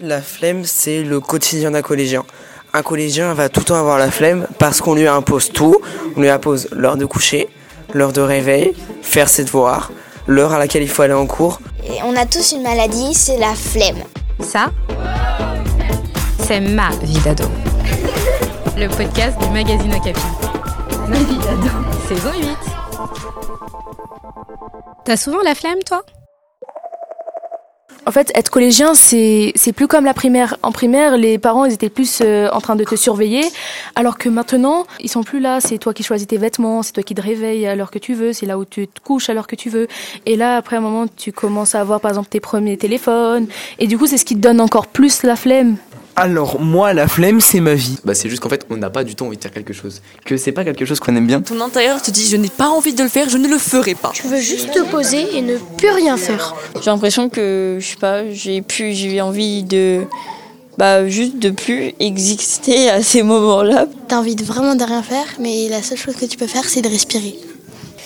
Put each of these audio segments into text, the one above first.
La flemme, c'est le quotidien d'un collégien. Un collégien va tout le temps avoir la flemme parce qu'on lui impose tout. On lui impose l'heure de coucher, l'heure de réveil, faire ses devoirs, l'heure à laquelle il faut aller en cours. Et on a tous une maladie, c'est la flemme. Ça, c'est ma vie d'ado. Le podcast du magazine Okapi. Ma vie d'ado. Saison 8. T'as souvent la flemme, toi? En fait, être collégien, c'est plus comme la primaire. En primaire, les parents, ils étaient plus euh, en train de te surveiller, alors que maintenant, ils sont plus là. C'est toi qui choisis tes vêtements, c'est toi qui te réveilles à l'heure que tu veux, c'est là où tu te couches à l'heure que tu veux. Et là, après un moment, tu commences à avoir, par exemple, tes premiers téléphones. Et du coup, c'est ce qui te donne encore plus la flemme. Alors, moi, la flemme, c'est ma vie. Bah, c'est juste qu'en fait, on n'a pas du tout envie de faire quelque chose. Que c'est pas quelque chose qu'on aime bien. Ton intérieur te dit je n'ai pas envie de le faire, je ne le ferai pas. Tu veux juste te poser et ne plus rien faire. J'ai l'impression que, je sais pas, j'ai plus, j'ai envie de. Bah, juste de plus exister à ces moments-là. T'as envie de vraiment de rien faire, mais la seule chose que tu peux faire, c'est de respirer.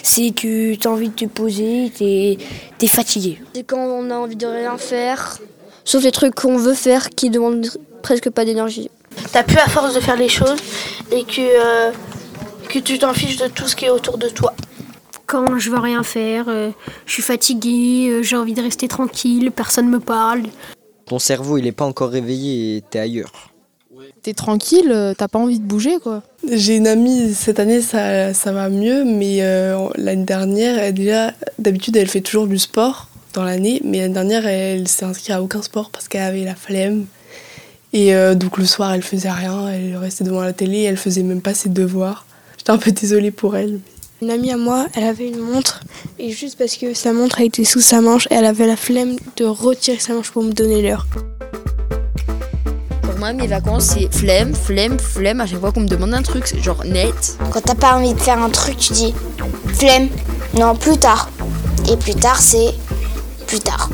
C'est que t'as envie de te poser, t'es es fatigué. C'est quand on a envie de rien faire, sauf les trucs qu'on veut faire qui demandent presque pas d'énergie. T'as plus à force de faire les choses et que, euh, que tu t'en fiches de tout ce qui est autour de toi. Quand je veux rien faire, euh, je suis fatiguée, euh, j'ai envie de rester tranquille, personne me parle. Ton cerveau, il est pas encore réveillé et t'es ailleurs. T'es tranquille, t'as pas envie de bouger, quoi. J'ai une amie, cette année, ça, ça va mieux, mais l'année dernière, elle, déjà, d'habitude, elle fait toujours du sport dans l'année, mais l'année dernière, elle s'est inscrite à aucun sport parce qu'elle avait la flemme. Et euh, donc le soir, elle faisait rien, elle restait devant la télé, elle faisait même pas ses devoirs. J'étais un peu désolée pour elle. Une amie à moi, elle avait une montre, et juste parce que sa montre a été sous sa manche, elle avait la flemme de retirer sa manche pour me donner l'heure. Pour moi, mes vacances, c'est flemme, flemme, flemme. À chaque fois qu'on me demande un truc, c'est genre net. Quand t'as pas envie de faire un truc, tu dis flemme, non, plus tard. Et plus tard, c'est plus tard.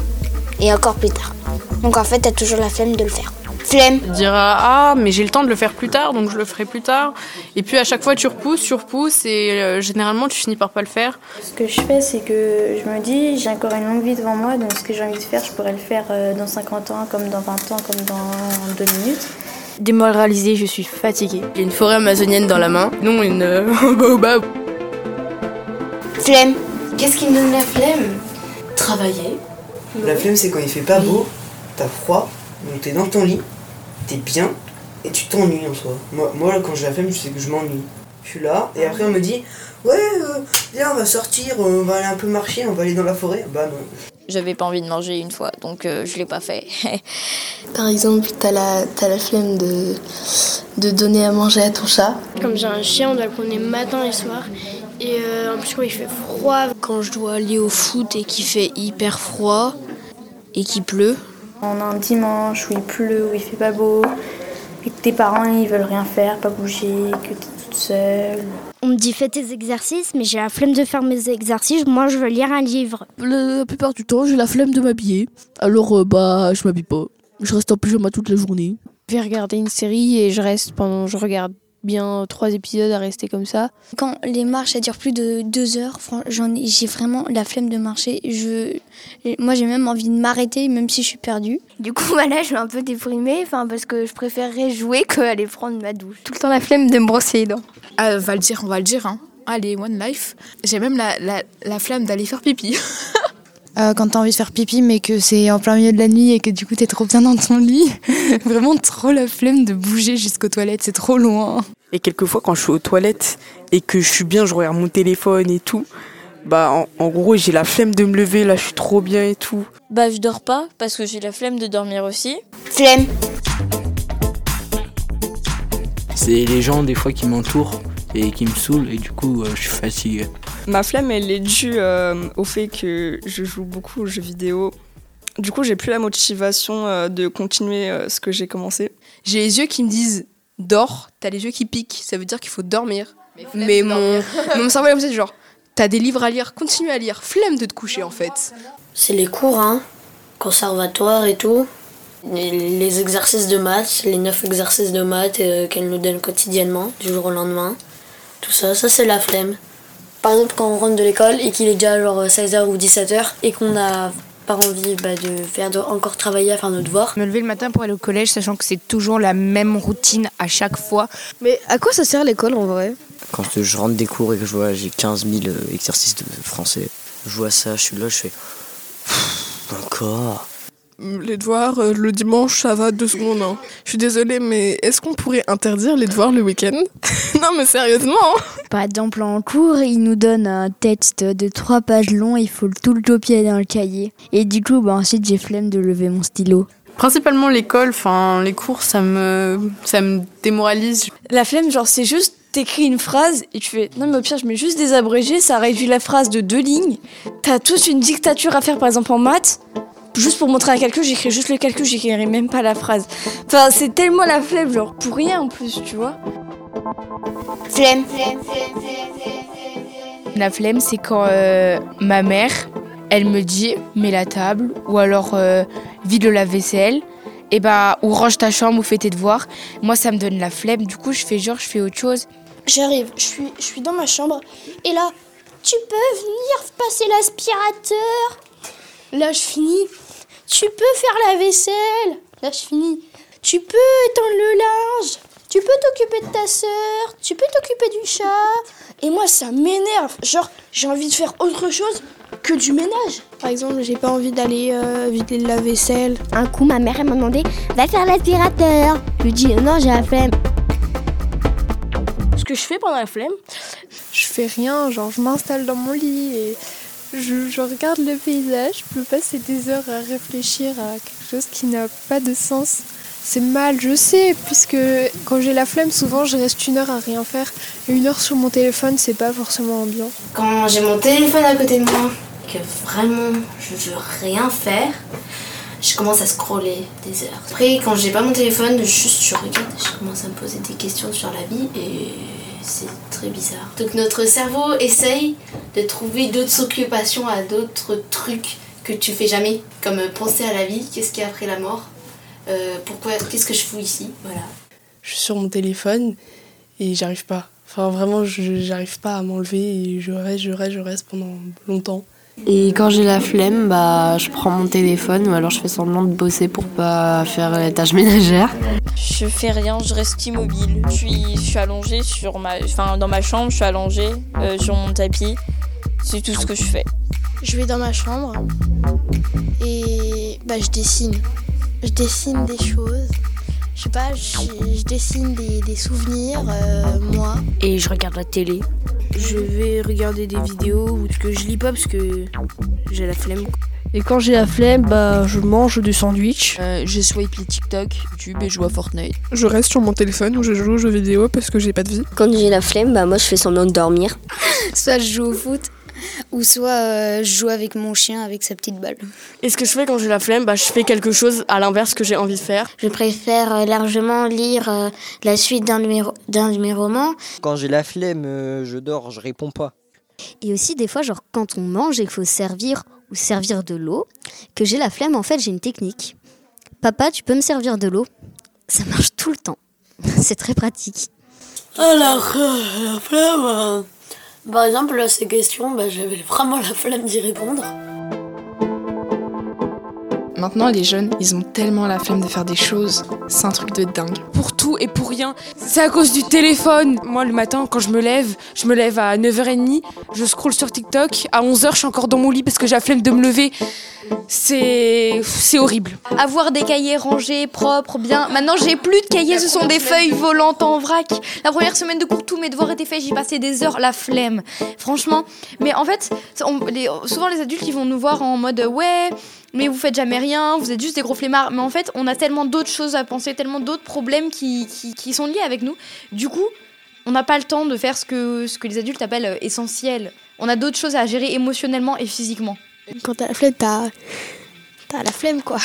Et encore plus tard. Donc en fait, t'as toujours la flemme de le faire flemme. Dira ah mais j'ai le temps de le faire plus tard donc je le ferai plus tard. Et puis à chaque fois tu repousses, tu repousses et euh, généralement tu finis par pas le faire. Ce que je fais c'est que je me dis j'ai encore une longue vie devant moi donc ce que j'ai envie de faire je pourrais le faire euh, dans 50 ans comme dans 20 ans comme dans 2 minutes. Démoralisée, je suis fatiguée. J'ai une forêt amazonienne dans la main, non une baobab. Flemme. Qu'est-ce qui me donne la flemme? Travailler. La flemme c'est quand il fait pas beau, t'as froid, donc t'es dans ton lit, t'es bien et tu t'ennuies en soi. Moi, moi quand j'ai la flemme, je sais que je m'ennuie. Je suis là et après on me dit Ouais, euh, viens, on va sortir, on va aller un peu marcher, on va aller dans la forêt. Bah non. J'avais pas envie de manger une fois, donc euh, je l'ai pas fait. Par exemple, t'as la, as la flemme de, de donner à manger à ton chat. Comme j'ai un chien, on doit le promener matin et soir. Et euh, en plus, quand il fait froid, quand je dois aller au foot et qu'il fait hyper froid et qu'il pleut, on a un dimanche où il pleut, où il fait pas beau, et que tes parents ils veulent rien faire, pas bouger, que t'es toute seule. On me dit fais tes exercices, mais j'ai la flemme de faire mes exercices. Moi, je veux lire un livre. La plupart du temps, j'ai la flemme de m'habiller. Alors, euh, bah, je m'habille pas. Je reste en pyjama toute la journée. Je vais regarder une série et je reste pendant. Je regarde bien trois épisodes à rester comme ça. Quand les marches elles durent plus de deux heures, j'ai vraiment la flemme de marcher. Je, moi j'ai même envie de m'arrêter même si je suis perdue. Du coup voilà, je suis un peu déprimée, enfin parce que je préférerais jouer qu'aller prendre ma douche. Tout le temps la flemme de me brosser les dents. Ah, va le dire, on va le dire. Hein. Allez, One Life. J'ai même la, la, la flemme d'aller faire pipi. Euh, quand t'as envie de faire pipi mais que c'est en plein milieu de la nuit et que du coup t'es trop bien dans ton lit. Vraiment trop la flemme de bouger jusqu'aux toilettes, c'est trop loin. Et quelquefois quand je suis aux toilettes et que je suis bien, je regarde mon téléphone et tout, bah en, gros j'ai la flemme de me lever, là je suis trop bien et tout. Bah je dors pas parce que j'ai la flemme de dormir aussi. Flemme. C'est les gens des fois qui m'entourent et qui me saoulent et du coup euh, je suis fatigué. Ma flemme elle est due euh, au fait que je joue beaucoup aux jeux vidéo. Du coup j'ai plus la motivation euh, de continuer ce que j'ai commencé. J'ai les yeux qui me disent dors, t'as les yeux qui piquent, ça veut dire qu'il faut dormir. Mais, mon, mon cerveau est comme ça, genre t'as des livres à lire, continue à lire, flemme de te coucher en fait. C'est les cours, hein, conservatoire et tout. Les, exercices de maths, les neuf exercices de maths qu'elle nous donne quotidiennement, du jour au lendemain. Tout ça, ça c'est la flemme. Par exemple, quand on rentre de l'école et qu'il est déjà genre 16h ou 17h et qu'on a pas envie bah, de faire de, encore travailler à faire nos devoirs. Me lever le matin pour aller au collège, sachant que c'est toujours la même routine à chaque fois. Mais à quoi ça sert l'école en vrai? Quand je rentre des cours et que je vois j'ai 15 000 euh, exercices de français, je vois ça, je suis là, je fais. Encore? Les devoirs, euh, le dimanche, ça va deux secondes. hein. Je suis désolée, mais est-ce qu'on pourrait interdire les devoirs le week-end? Non, mais sérieusement hein. Par exemple, en cours, il nous donne un texte de trois pages long, il faut tout le copier dans le cahier. Et du coup, bah, ensuite, j'ai flemme de lever mon stylo. Principalement l'école, enfin les cours, ça me, ça me démoralise. La flemme, genre, c'est juste t'écris une phrase et tu fais non mais au pire je mets juste des abrégés ça réduit la phrase de deux lignes t'as toute une dictature à faire par exemple en maths juste pour montrer un calcul j'écris juste le calcul j'écrirai même pas la phrase enfin c'est tellement la flemme genre pour rien en plus tu vois Flemme. La flemme, c'est quand euh, ma mère, elle me dit mets la table ou alors euh, vide le lave-vaisselle. Et bah, ou range ta chambre ou fais tes devoirs. Moi, ça me donne la flemme. Du coup, je fais genre, je fais autre chose. J'arrive, je suis, je suis dans ma chambre et là, tu peux venir passer l'aspirateur. Là, je finis. Tu peux faire la vaisselle. Là, je finis. Tu peux étendre le linge. Tu peux t'occuper de ta sœur. Tu peux t'occuper du chat. Et moi, ça m'énerve. Genre, j'ai envie de faire autre chose que du ménage. Par exemple, j'ai pas envie d'aller euh, vider le lave-vaisselle. Un coup, ma mère elle m'a demandé va faire l'aspirateur. Je lui dis non, j'ai la flemme. Ce que je fais pendant la flemme, je fais rien, genre je m'installe dans mon lit et je, regarde le paysage, je peux passer des heures à réfléchir à quelque chose qui n'a pas de sens. C'est mal, je sais, puisque quand j'ai la flemme, souvent je reste une heure à rien faire. Une heure sur mon téléphone, c'est pas forcément ambiant. Quand j'ai mon téléphone à côté de moi, que vraiment je veux rien faire, je commence à scroller des heures. Après, quand j'ai pas mon téléphone, juste je regarde, je commence à me poser des questions sur la vie et c'est très bizarre. Donc notre cerveau essaye de trouver d'autres occupations à d'autres trucs que tu fais jamais, comme penser à la vie, qu'est-ce qu'il y a après la mort, euh, pourquoi, qu'est-ce que je fous ici, voilà. Je suis sur mon téléphone et j'arrive pas. Enfin, vraiment, j'arrive pas à m'enlever et je reste, je reste, je reste pendant longtemps. Et quand j'ai la flemme, bah, je prends mon téléphone ou alors je fais semblant de bosser pour pas faire les tâches ménagères. Je fais rien, je reste immobile. Je suis, je suis allongée sur ma, enfin, dans ma chambre, je suis allongée euh, sur mon tapis. C'est tout ce que je fais. Je vais dans ma chambre et bah, je dessine. Je dessine des choses. Je sais pas, je, je dessine des, des souvenirs, euh, moi. Et je regarde la télé. Je vais regarder des vidéos ou que je lis pas parce que j'ai la flemme. Et quand j'ai la flemme, bah, je mange du sandwich. Euh, je swipe les TikTok, YouTube et je joue à Fortnite. Je reste sur mon téléphone où je joue aux jeux vidéo parce que j'ai pas de vie. Quand j'ai la flemme, bah moi je fais semblant de dormir. Soit je joue au foot, ou soit euh, je joue avec mon chien avec sa petite balle. Et ce que je fais quand j'ai la flemme, bah, je fais quelque chose à l'inverse que j'ai envie de faire. Je préfère euh, largement lire euh, la suite d'un de, mes d'un de mes romans. Quand j'ai la flemme, euh, je dors, je réponds pas. Et aussi, des fois, genre, quand on mange et qu'il faut servir ou servir de l'eau, que j'ai la flemme, en fait, j'ai une technique. Papa, tu peux me servir de l'eau Ça marche tout le temps. C'est très pratique. Alors, euh, la flemme. Par exemple, à ces questions, bah, j'avais vraiment la flemme d'y répondre. Maintenant, les jeunes, ils ont tellement la flemme de faire des choses. C'est un truc de dingue. Pour tout et pour rien. C'est à cause du téléphone. Moi, le matin, quand je me lève, je me lève à 9h30, je scrolle sur TikTok. À 11h, je suis encore dans mon lit parce que j'ai la flemme de me lever. C'est. C'est horrible. Avoir des cahiers rangés, propres, bien. Maintenant, j'ai plus de cahiers, ce sont des feuilles volantes en vrac. La première semaine de cours, tous mes devoirs étaient faits, j'y passais des heures, la flemme. Franchement. Mais en fait, on- les- souvent les adultes, ils vont nous voir en mode ouais, mais vous faites jamais rien, vous êtes juste des gros flemmards. Mais en fait, on a tellement d'autres choses à penser, tellement d'autres problèmes qui, qui, qui sont liés avec nous. Du coup, on n'a pas le temps de faire ce que, ce que les adultes appellent euh, essentiel. On a d'autres choses à gérer émotionnellement et physiquement. Quand t'as la flemme, t'as. T'as la flemme, quoi.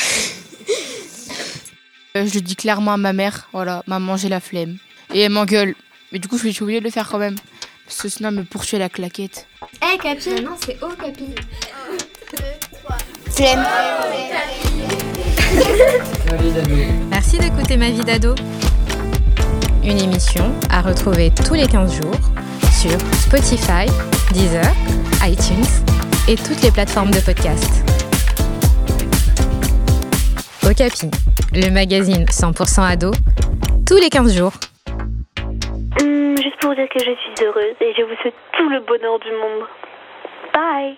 Euh, je le dis clairement à ma mère, voilà, maman j'ai la flemme. Et elle m'engueule. Mais du coup, je suis obligée de le faire quand même. Parce que sinon, elle me poursuit à la claquette. Eh, Capi Non, c'est O, Capi. Flemme. Merci d'écouter Ma vie d'ado. Une émission à retrouver tous les 15 jours sur Spotify, Deezer, iTunes et toutes les plateformes de podcast. Okapi, le magazine 100% ado, tous les 15 jours. Hum, juste pour dire que je suis heureuse et je vous souhaite tout le bonheur du monde. Bye